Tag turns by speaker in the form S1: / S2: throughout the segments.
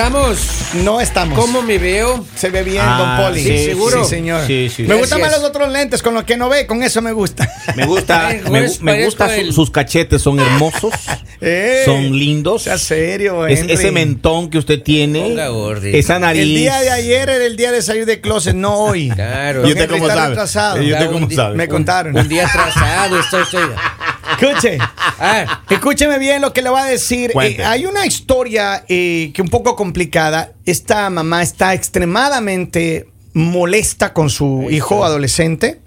S1: Estamos.
S2: No estamos.
S1: ¿Cómo me veo?
S2: Se ve bien,
S3: Ah,
S2: don Poli.
S1: sí, seguro.
S2: Sí, señor.
S3: Sí, sí.
S2: Me gustan más los otros lentes, con lo que no ve, con eso me gusta.
S3: Me gusta, me,
S1: pues,
S3: me gusta su- sus cachetes, son hermosos,
S2: Eh,
S3: son lindos.
S2: Sea serio,
S3: Es- ese mentón que usted tiene, esa nariz.
S2: El día de ayer era el día de salir de closet, no hoy.
S1: Claro.
S3: ¿Y usted cómo sabe? ¿Y usted cómo sabe?
S2: Me contaron.
S1: Un día atrasado estoy, estoy.
S2: Escuche.
S1: Ah,
S2: Escúcheme bien lo que le voy a decir. Eh, hay una historia eh, que un poco complicada. Esta mamá está extremadamente molesta con su hijo adolescente.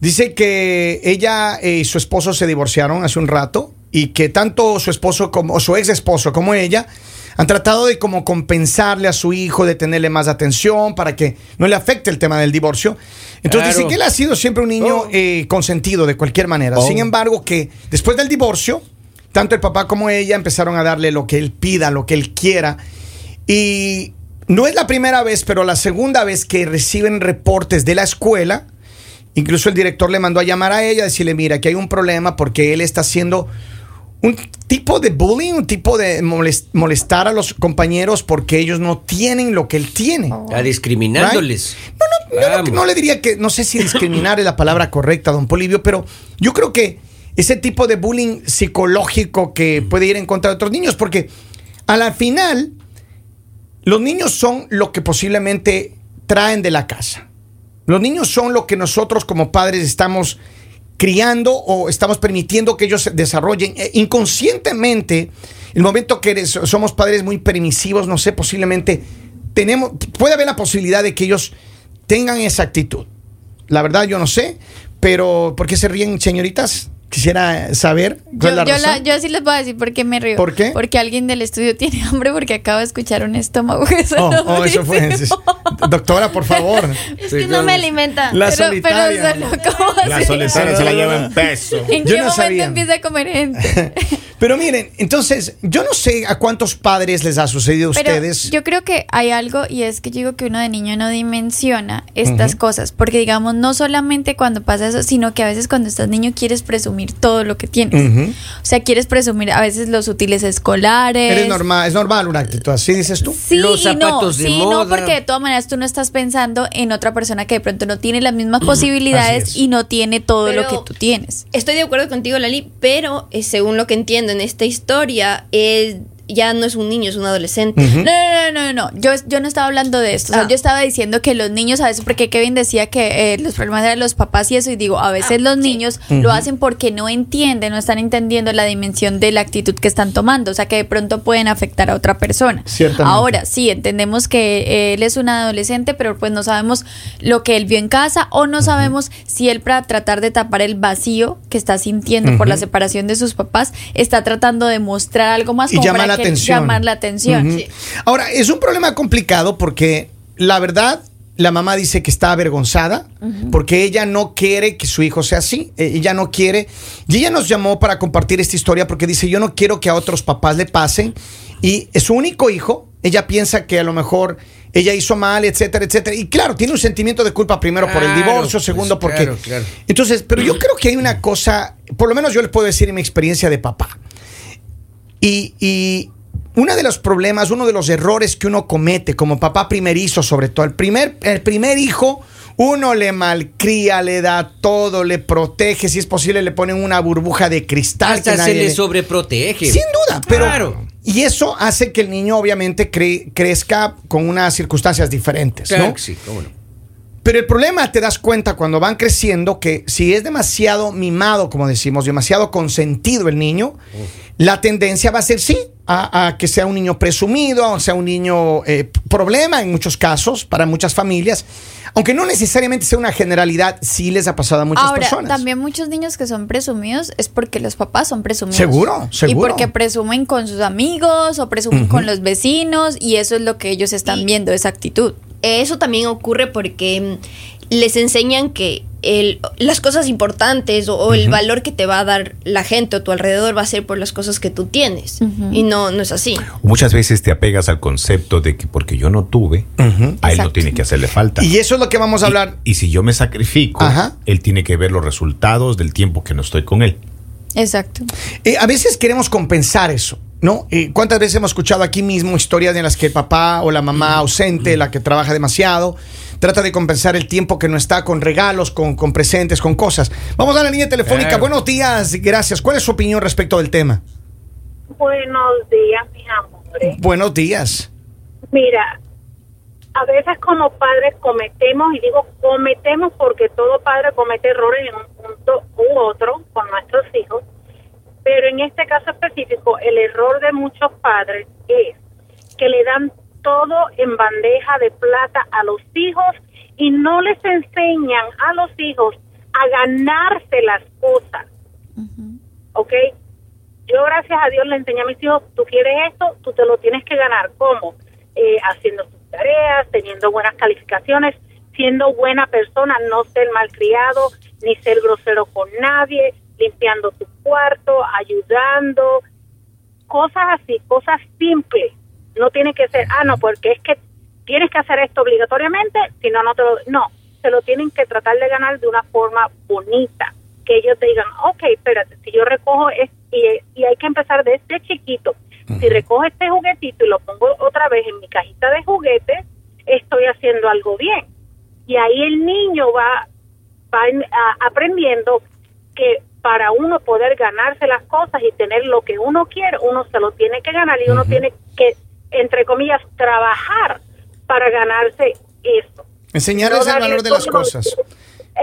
S2: Dice que ella y su esposo se divorciaron hace un rato y que tanto su esposo como o su ex esposo como ella han tratado de como compensarle a su hijo, de tenerle más atención para que no le afecte el tema del divorcio. Entonces
S1: Claro.
S2: dice que él ha sido siempre un niño
S1: Oh.
S2: eh, consentido de cualquier manera.
S3: Oh.
S2: Sin embargo, que después del divorcio, tanto el papá como ella empezaron a darle lo que él pida, lo que él quiera. Y no es la primera vez, pero la segunda vez que reciben reportes de la escuela. Incluso el director le mandó a llamar a ella, a decirle, mira, que hay un problema porque él está haciendo un tipo de bullying, un tipo de molest- molestar a los compañeros porque ellos no tienen lo que él tiene.
S1: está discriminándoles.
S2: No, no, no, no,
S1: Vamos.
S2: no le diría que, no sé si discriminar es la palabra correcta, don Polivio, pero yo creo que ese tipo de bullying psicológico que puede ir en contra de otros niños, porque a la final, los niños son lo que posiblemente traen de la casa. Los niños son lo que nosotros como padres estamos criando o estamos permitiendo que ellos se desarrollen Eh, inconscientemente. El momento que somos padres muy permisivos, no sé, posiblemente tenemos, puede haber la posibilidad de que ellos tengan esa actitud. La verdad yo no sé, pero ¿por qué se ríen, señoritas? Quisiera saber cuál
S4: Yo,
S2: es la
S4: yo,
S2: razón.
S4: la- yo sí les voy a decir por qué me río.
S2: ¿Por qué?
S4: Porque alguien del estudio tiene hambre porque acabo de escuchar un estómago. que
S2: Oh,
S4: sonó
S2: oh, eso fue. Doctora, por favor.
S5: Es que no me alimenta.
S2: La
S4: pero,
S2: solitaria.
S4: Pero sonó como
S3: La
S4: así.
S3: solitaria se la lleva en peso.
S4: ¿En
S2: Yo
S4: qué
S2: no
S4: momento
S2: sabía.
S4: empieza a comer gente?
S2: Pero miren, entonces, yo no sé a cuántos padres les ha sucedido a
S4: Pero
S2: ustedes.
S4: yo creo que hay algo y es que yo digo que uno de niño no dimensiona estas cosas, porque digamos no solamente cuando pasa eso, sino que a veces cuando estás niño quieres presumir todo lo que tienes. O sea, quieres presumir a veces los útiles escolares.
S2: Eres normal, es normal una actitud así, dices tú.
S4: Sí
S1: Los
S4: y no,
S1: zapatos de
S4: sí,
S1: moda.
S4: no, porque de todas maneras tú no estás pensando en otra persona que de pronto no tiene las mismas posibilidades
S2: es.
S4: y no tiene todo
S5: Pero-
S4: lo que tú tienes.
S5: Estoy de acuerdo contigo, Lali, pero eh, según lo que entiendo en esta historia, eh, ya no es un niño, es un adolescente.
S2: Ujú.
S4: No, no, no, no, no. Yo, yo no estaba hablando de esto. O sea,
S5: Ah.
S4: yo estaba diciendo que los niños a veces, porque Kevin decía que eh, los problemas eran los papás y eso, y digo, a veces
S5: Ah,
S4: los
S5: sí.
S4: niños lo hacen porque no entienden, no están entendiendo la dimensión de la actitud que están tomando. O sea, que de pronto pueden afectar a otra persona.
S2: Ciertamente.
S4: Ahora, sí, entendemos que él es un adolescente, pero pues no sabemos lo que él vio en casa o no sabemos si él para tratar de tapar el vacío que está sintiendo por la separación de sus papás, está tratando de mostrar algo más
S2: Y
S4: como
S2: llama
S4: para
S2: la
S4: que-
S2: atención.
S4: llamar la atención.
S5: Sí.
S2: Ahora, es un problema complicado porque la verdad, la mamá dice que está avergonzada porque ella no quiere que su hijo sea así. Eh, Ella no quiere. Y ella nos llamó para compartir esta historia porque dice: Yo no quiero que a otros papás le pasen. Y es su único hijo. Ella piensa que a lo mejor ella hizo mal, etcétera, etcétera. Y claro, tiene un sentimiento de culpa primero por el divorcio,
S1: pues,
S2: segundo porque.
S1: claro, claro.
S2: Entonces, pero yo creo que hay una cosa, por lo menos yo les puedo decir en mi experiencia de papá. Y, y uno de los problemas, uno de los errores que uno comete como papá primerizo, sobre todo, el primer, el primer hijo, uno le malcría, le da todo, le protege, si es posible le ponen una burbuja de cristal.
S1: Hasta
S2: que
S1: se
S2: nadie
S1: le
S2: le-
S1: sobreprotege.
S2: Sin duda, pero...
S1: Claro.
S2: Y eso hace que el niño obviamente cre- crezca con unas circunstancias diferentes,
S1: Claro sí, cómo no.
S2: Pero el problema te das cuenta cuando van creciendo que si es demasiado mimado, como decimos, demasiado consentido el niño, la tendencia va a ser sí, a, a que sea un niño presumido, a sea un niño eh, problema en muchos casos para muchas familias, aunque no necesariamente sea una generalidad, sí les ha pasado a muchas
S4: Ahora,
S2: personas.
S4: también muchos niños que son presumidos es porque los papás son presumidos.
S2: Seguro,
S4: Y
S2: seguro.
S4: porque presumen con sus amigos o presumen con los vecinos y eso es lo que ellos están
S5: Y-
S4: viendo, esa actitud.
S5: Eso también ocurre porque mm, les enseñan que el- las cosas importantes o, o el valor que te va a dar la gente o tu alrededor va a ser por las cosas que tú tienes. Y no, no es así.
S3: Muchas veces te apegas al concepto de que porque yo no tuve, a él no tiene que hacerle falta.
S2: Y eso es lo que vamos a hablar.
S3: Y, y si yo me sacrifico,
S2: Ajá.
S3: él tiene que ver los resultados del tiempo que no estoy con él.
S4: Exacto.
S2: Eh, a veces queremos compensar eso. ¿no? Eh, ¿Cuántas veces hemos escuchado aquí mismo historias en las que el papá o la mamá ausente, la que trabaja demasiado, trata de compensar el tiempo que no está con regalos, con, con presentes, con cosas? Vamos a la línea telefónica.
S1: Claro.
S2: Buenos días, gracias. ¿Cuál es su opinión respecto del tema?
S6: Buenos días, mis amores.
S2: Buenos días.
S6: Mira, a veces como padres cometemos, y digo cometemos porque todo padre comete errores en un punto u otro con nuestros hijos, pero en este caso específico, el error de muchos padres es que le dan todo en bandeja de plata a los hijos y no les enseñan a los hijos a ganarse las cosas. ¿Ok? Yo, gracias a Dios, le enseñé a mis hijos, tú quieres esto, tú te lo tienes que ganar. ¿Cómo? Eh, haciendo tus tareas, teniendo buenas calificaciones, siendo buena persona, no ser malcriado, ni ser grosero con nadie, limpiando tu cuarto, ayudando, cosas así, cosas simples. No tiene que ser, ah, no, porque es que tienes que hacer esto obligatoriamente, si no, no te lo... No, se lo tienen que tratar de ganar de una forma bonita. Que ellos te digan, ok, espérate, si yo recojo, es, y, y hay que empezar desde chiquito. Si recojo este juguetito y lo pongo otra vez en mi cajita de juguetes, estoy haciendo algo bien. Y ahí el niño va, va a- aprendiendo que para uno poder ganarse las cosas y tener lo que uno quiere, uno se lo tiene que ganar y uno tiene que, entre comillas, trabajar para ganarse eso.
S2: Enseñarles
S6: No
S2: el valor de las cosas.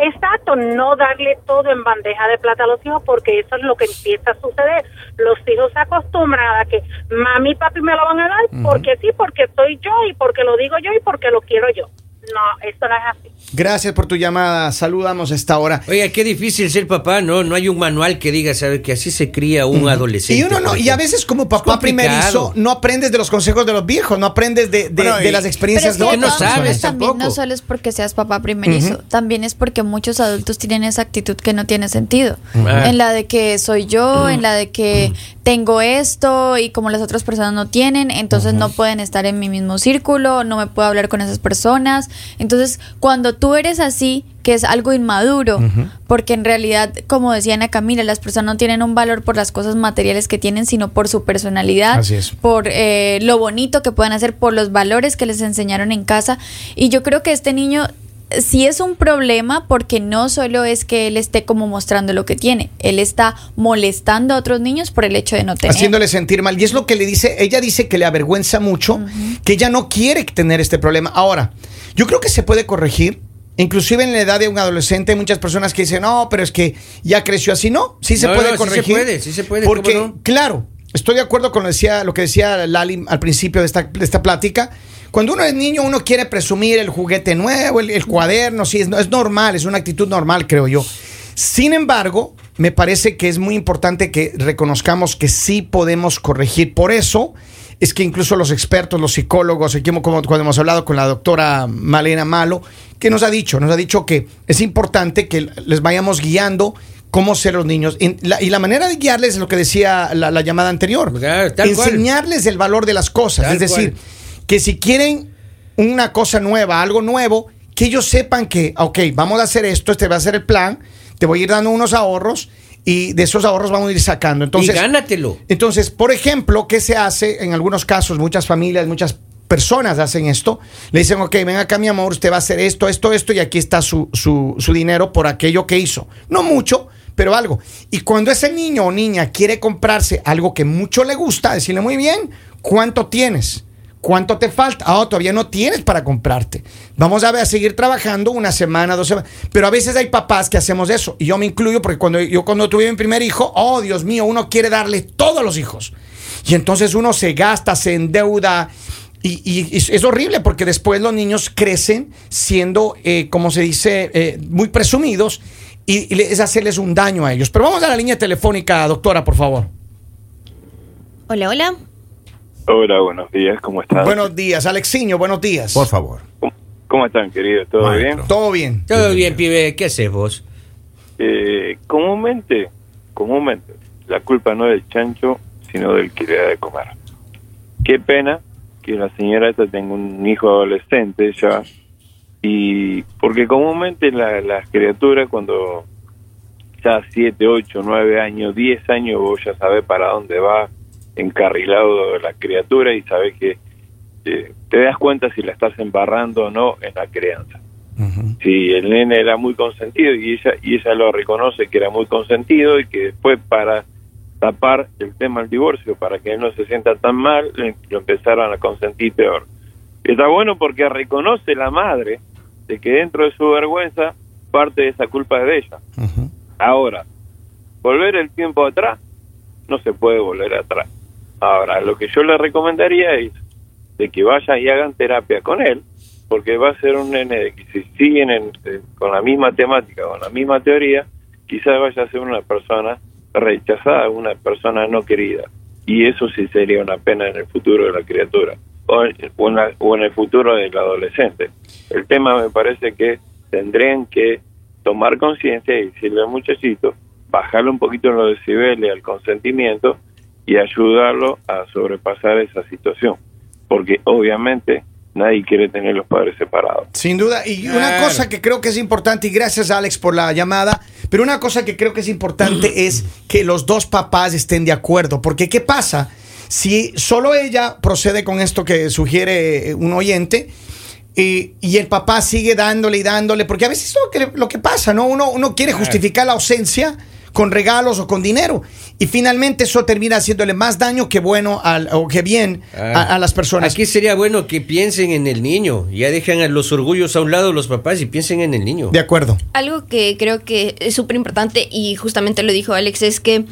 S6: Exacto, no darle todo en bandeja de plata a los hijos porque eso es lo que empieza a suceder. Los hijos se acostumbran a que mami y papi me lo van a dar porque sí, porque soy yo y porque lo digo yo y porque lo quiero yo. No, eso no es así.
S2: Gracias por tu llamada. Saludamos a esta hora.
S1: Oiga, qué difícil ser papá, ¿no? No hay un manual que diga, ¿sabe? Que así se cría un adolescente.
S2: Y uno no, y a veces como papá primerizo no aprendes de los consejos de los viejos, no aprendes de, de-
S3: Bueno,
S2: de
S3: y-
S2: las
S4: Pero
S2: experiencias
S4: es
S2: de
S4: que
S1: no
S2: otros.
S4: todas
S1: sabes
S4: también
S1: tampoco.
S4: no solo es porque seas papá primerizo, también es porque muchos adultos tienen esa actitud que no tiene sentido. En la de que soy yo, en la de que tengo esto y como las otras personas no tienen, entonces no pueden estar en mi mismo círculo, no me puedo hablar con esas personas. Entonces, cuando tú eres así, que es algo inmaduro, porque en realidad, como decía Ana Camila, las personas no tienen un valor por las cosas materiales que tienen, sino por su personalidad,
S2: Así es.
S4: por eh, lo bonito que puedan hacer, por los valores que les enseñaron en casa. Y yo creo que este niño sí es un problema porque no solo es que él esté como mostrando lo que tiene, él está molestando a otros niños por el hecho de no tener.
S2: haciéndole sentir mal. Y es lo que le dice, ella dice que le avergüenza mucho, que ella no quiere tener este problema. Ahora, yo creo que se puede corregir. Inclusive en la edad de un adolescente hay muchas personas que dicen, no, pero es que ya creció así. No, sí se
S1: No,
S2: puede
S1: no, sí se
S2: corregir.
S1: puede, sí se puede,
S2: Porque,
S1: ¿cómo no?
S2: claro, estoy de acuerdo con lo, decía, lo que decía Lali al principio de esta, de esta plática. Cuando uno es niño, uno quiere presumir el juguete nuevo, el, el cuaderno, sí, es, es normal, es una actitud normal, creo yo. Sin embargo, me parece que es muy importante que reconozcamos que sí podemos corregir. Por eso es que incluso los expertos, los psicólogos, aquí como cuando hemos hablado con la doctora Malena Malo, que nos ha dicho, nos ha dicho que es importante que les vayamos guiando cómo ser los niños. La- y la manera de guiarles es lo que decía la, la llamada anterior.
S1: Claro, tal cual.
S2: Enseñarles el valor de las cosas.
S1: Tal
S2: es decir,
S1: cual.
S2: Que si quieren una cosa nueva, algo nuevo, que ellos sepan que, ok, vamos a hacer esto, este va a ser el plan, te voy a ir dando unos ahorros y de esos ahorros vamos a ir sacando. Entonces,
S1: y gánatelo.
S2: entonces, por ejemplo, ¿qué se hace? En algunos casos, muchas familias, muchas personas hacen esto. Le dicen, ok, ven acá, mi amor, usted va a hacer esto, esto, esto, y aquí está su, su, su dinero por aquello que hizo. No mucho, pero algo. Y cuando ese niño o niña quiere comprarse algo que mucho le gusta, decirle muy bien, ¿cuánto tienes? ¿Cuánto te falta? Ah, todavía no tienes para comprarte. Vamos a, seguir trabajando una semana, dos semanas. Pero a veces hay papás que hacemos eso. Y yo me incluyo porque cuando yo cuando tuve mi primer hijo, oh Dios mío, uno quiere darle todo a los hijos. Y entonces uno se gasta, se endeuda. Y, es horrible porque después los niños crecen siendo, eh, como se dice, eh, muy presumidos. Y, y es hacerles un daño a ellos. Pero vamos a la línea telefónica, doctora, por favor.
S5: Hola, hola.
S7: Hola, buenos días, ¿cómo estás?
S2: Buenos días, Alexiño, buenos días.
S3: Por favor.
S7: ¿Cómo, cómo están, queridos? ¿Todo
S3: Maestro.
S7: bien?
S2: Todo bien.
S1: Todo bien, pibe. ¿Qué haces vos?
S7: Eh, comúnmente, comúnmente, la culpa no es del chancho, sino del que le da de comer. Qué pena que la señora esta tenga un hijo adolescente ya, y porque comúnmente la- las criaturas cuando ya 7, 8, 9 años, 10 años, vos ya sabés para dónde va, encarrilado la criatura y sabes que eh, te das cuenta si la estás embarrando o no en la crianza. Si el nene era muy consentido y ella, y ella lo reconoce que era muy consentido y que después para tapar el tema del divorcio, para que él no se sienta tan mal, le- lo empezaron a consentir peor. Está bueno porque reconoce la madre de que dentro de su vergüenza parte de esa culpa es de ella. Ahora, volver el tiempo atrás, no se puede volver atrás. Ahora, lo que yo le recomendaría es de que vayan y hagan terapia con él, porque va a ser un nene de que si siguen en- eh, con la misma temática, con la misma teoría, quizás vaya a ser una persona rechazada, una persona no querida. Y eso sí sería una pena en el futuro de la criatura, o en, o en la- o en el futuro del adolescente. El tema me parece que tendrían que tomar conciencia y decirle al muchachito, bajarle un poquito los decibeles al consentimiento y ayudarlo a sobrepasar esa situación. Porque obviamente nadie quiere tener los padres separados.
S2: Sin duda. Y una
S1: Claro.
S2: cosa que creo que es importante, y gracias Alex por la llamada, pero una cosa que creo que es importante es que los dos papás estén de acuerdo. Porque ¿qué pasa? Si solo ella procede con esto que sugiere eh, un oyente, y, y el papá sigue dándole y dándole, porque a veces es lo que, lo que pasa, ¿no? Uno, uno quiere justificar la ausencia con regalos o con dinero. Y finalmente eso termina haciéndole más daño que bueno al, o que bien a, a las personas.
S1: Aquí sería bueno que piensen en el niño. Ya dejan a los orgullos a un lado los papás y piensen en el niño.
S2: De acuerdo.
S5: Algo que creo que es súper importante y justamente lo dijo Alex es que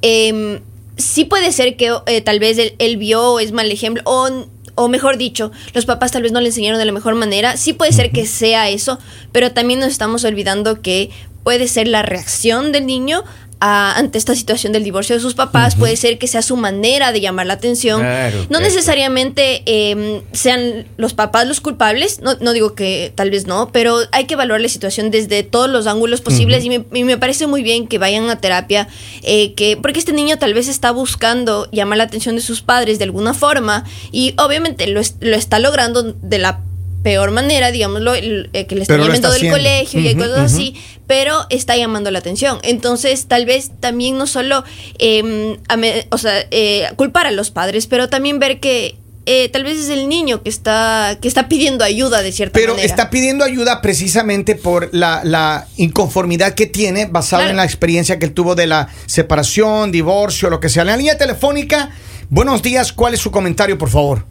S5: em, sí puede ser que eh, tal vez él, él vio o es mal ejemplo o, o mejor dicho, los papás tal vez no le enseñaron de la mejor manera. Sí puede ser que sea eso, pero también nos estamos olvidando que puede ser la reacción del niño a- ante esta situación del divorcio de sus papás, puede ser que sea su manera de llamar la atención.
S1: Claro,
S5: no
S1: claro.
S5: necesariamente eh, sean los papás los culpables, no, no digo que tal vez no, pero hay que evaluar la situación desde todos los ángulos posibles y, me, y me parece muy bien que vayan a terapia, eh, que porque este niño tal vez está buscando llamar la atención de sus padres de alguna forma y obviamente lo, es- lo está logrando de la peor manera, digámoslo, el- eh, que le está
S2: Pero
S5: llamando colegio y hay cosas así, pero está llamando la atención. Entonces, tal vez también no solo, eh, ame- o sea, eh, culpar a los padres, pero también ver que eh, tal vez es el niño que está, que está pidiendo ayuda de cierta
S2: Pero
S5: manera.
S2: está pidiendo ayuda precisamente por la, la inconformidad que tiene basada
S5: Claro.
S2: en la experiencia que él tuvo de la separación, divorcio, lo que sea. En la línea telefónica, buenos días, ¿cuál es su comentario, por favor?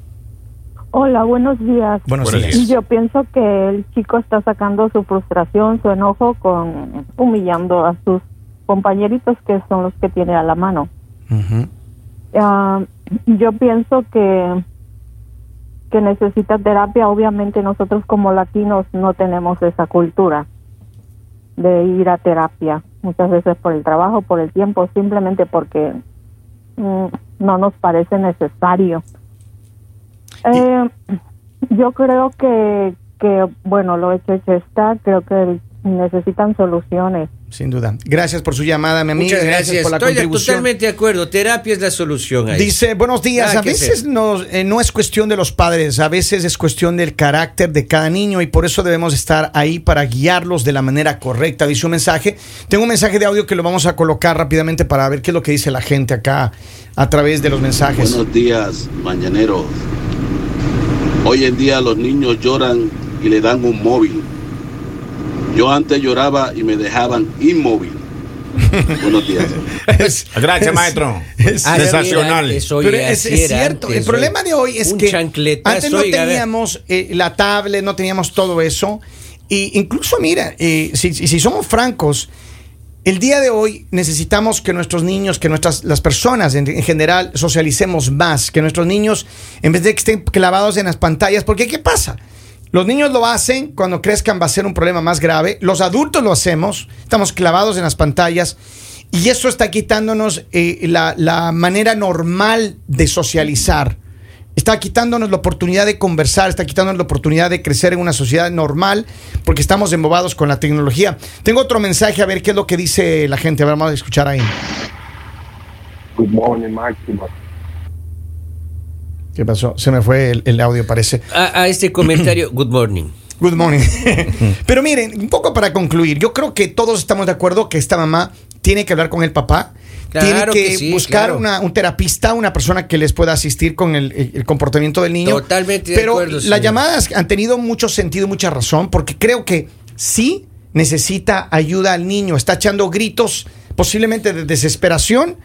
S8: Hola, buenos días.
S2: Buenos,
S3: Buenos
S2: días.
S3: días.
S8: Yo pienso que el chico está sacando su frustración, su enojo con humillando a sus compañeritos que son los que tiene a la mano. Ah, yo pienso que que necesita terapia. Obviamente nosotros como latinos no tenemos esa cultura de ir a terapia. Muchas veces por el trabajo, por el tiempo, simplemente porque mm, no nos parece necesario. Eh, yo creo que, que, bueno, lo hecho, hecho está. Creo que necesitan soluciones.
S2: Sin duda. Gracias por su llamada, mi amiga.
S1: Muchas gracias.
S2: por la
S1: Estoy
S2: contribución.
S1: totalmente de acuerdo. Terapia es la solución. ahí.
S2: Dice, buenos días.
S1: Nada
S2: a veces no, eh, no es cuestión de los padres, a veces es cuestión del carácter de cada niño y por eso debemos estar ahí para guiarlos de la manera correcta. Dice un mensaje. Tengo un mensaje de audio que lo vamos a colocar rápidamente para ver qué es lo que dice la gente acá a través de los mensajes.
S9: Buenos días, mañaneros. Hoy en día los niños lloran y le dan un móvil. Yo antes lloraba y me dejaban inmóvil. Buenos días.
S3: Gracias, maestro.
S2: es-
S1: Ah,
S3: Sensacional.
S2: Pero es, es cierto,
S1: antes,
S2: el problema de hoy es que antes no teníamos eh, la tablet, no teníamos todo eso. Y incluso, mira, eh, si, si- si somos francos, el día de hoy necesitamos que nuestros niños, que nuestras las personas en, en general socialicemos más, que nuestros niños, en vez de que estén clavados en las pantallas, porque ¿qué pasa? Los niños lo hacen, cuando crezcan va a ser un problema más grave, los adultos lo hacemos, estamos clavados en las pantallas y eso está quitándonos eh, la, la manera normal de socializar. Está quitándonos la oportunidad de conversar, está quitándonos la oportunidad de crecer en una sociedad normal porque estamos embobados con la tecnología. Tengo otro mensaje, a ver qué es lo que dice la gente. A ver, vamos a escuchar ahí.
S10: Good morning, Máximo.
S2: ¿Qué pasó? Se me fue el, el audio, parece.
S1: A, a este comentario, good morning.
S2: Good morning. Pero miren, un poco para concluir, yo creo que todos estamos de acuerdo que esta mamá tiene que hablar con el papá.
S1: Claro
S2: tiene que,
S1: que sí,
S2: buscar
S1: claro.
S2: una- un terapista, una persona que les pueda asistir con el, comportamiento del niño.
S1: Totalmente de
S2: Pero
S1: acuerdo,
S2: las llamadas han tenido mucho sentido y mucha razón, porque creo que sí necesita ayuda al niño. Está echando gritos, posiblemente de desesperación,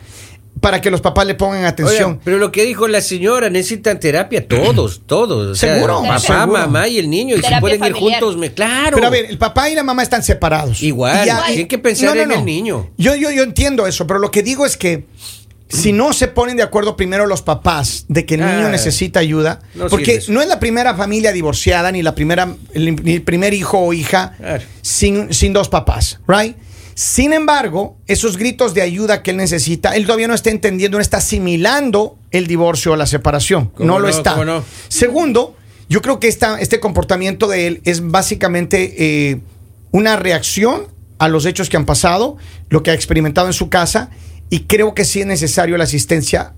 S2: para que los papás le pongan atención.
S1: Oiga, pero lo que dijo la señora, necesitan terapia todos, todos. O sea,
S2: Seguro,
S1: Papá,
S2: seguro.
S1: mamá y el niño. Y si pueden ir juntos, me, claro.
S2: Pero a ver, el papá y la mamá están separados.
S1: Igual,
S2: Y ya-
S1: tienen que pensar en el niño.
S2: Yo, yo, yo entiendo eso, pero lo que digo es que si no se ponen de acuerdo primero los papás de que el niño
S1: Ah,
S2: necesita ayuda,
S1: no
S2: porque no es la primera familia divorciada, ni la primera, el, ni el primer hijo o hija
S1: Claro.
S2: sin, sin dos papás, right? Sin embargo, esos gritos de ayuda que él necesita, él todavía no está entendiendo, no está asimilando el divorcio o la separación.
S1: ¿Cómo
S2: No lo está. Segundo, yo creo que esta, este comportamiento de él es básicamente eh, una reacción a los hechos que han pasado, lo que ha experimentado en su casa, y creo que sí es necesario la asistencia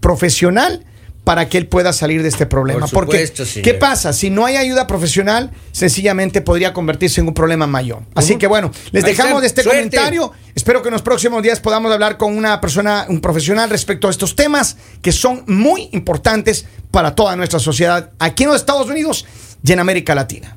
S2: profesional para que él pueda salir de este problema.
S1: Por
S2: Porque,
S1: señor.
S2: ¿qué pasa? Si no hay ayuda profesional, sencillamente podría convertirse en un problema mayor. Así que bueno, les
S1: Ahí
S2: dejamos de este
S1: Suerte.
S2: comentario. Espero que en los próximos días podamos hablar con una persona, un profesional respecto a estos temas que son muy importantes para toda nuestra sociedad aquí en los Estados Unidos y en América Latina.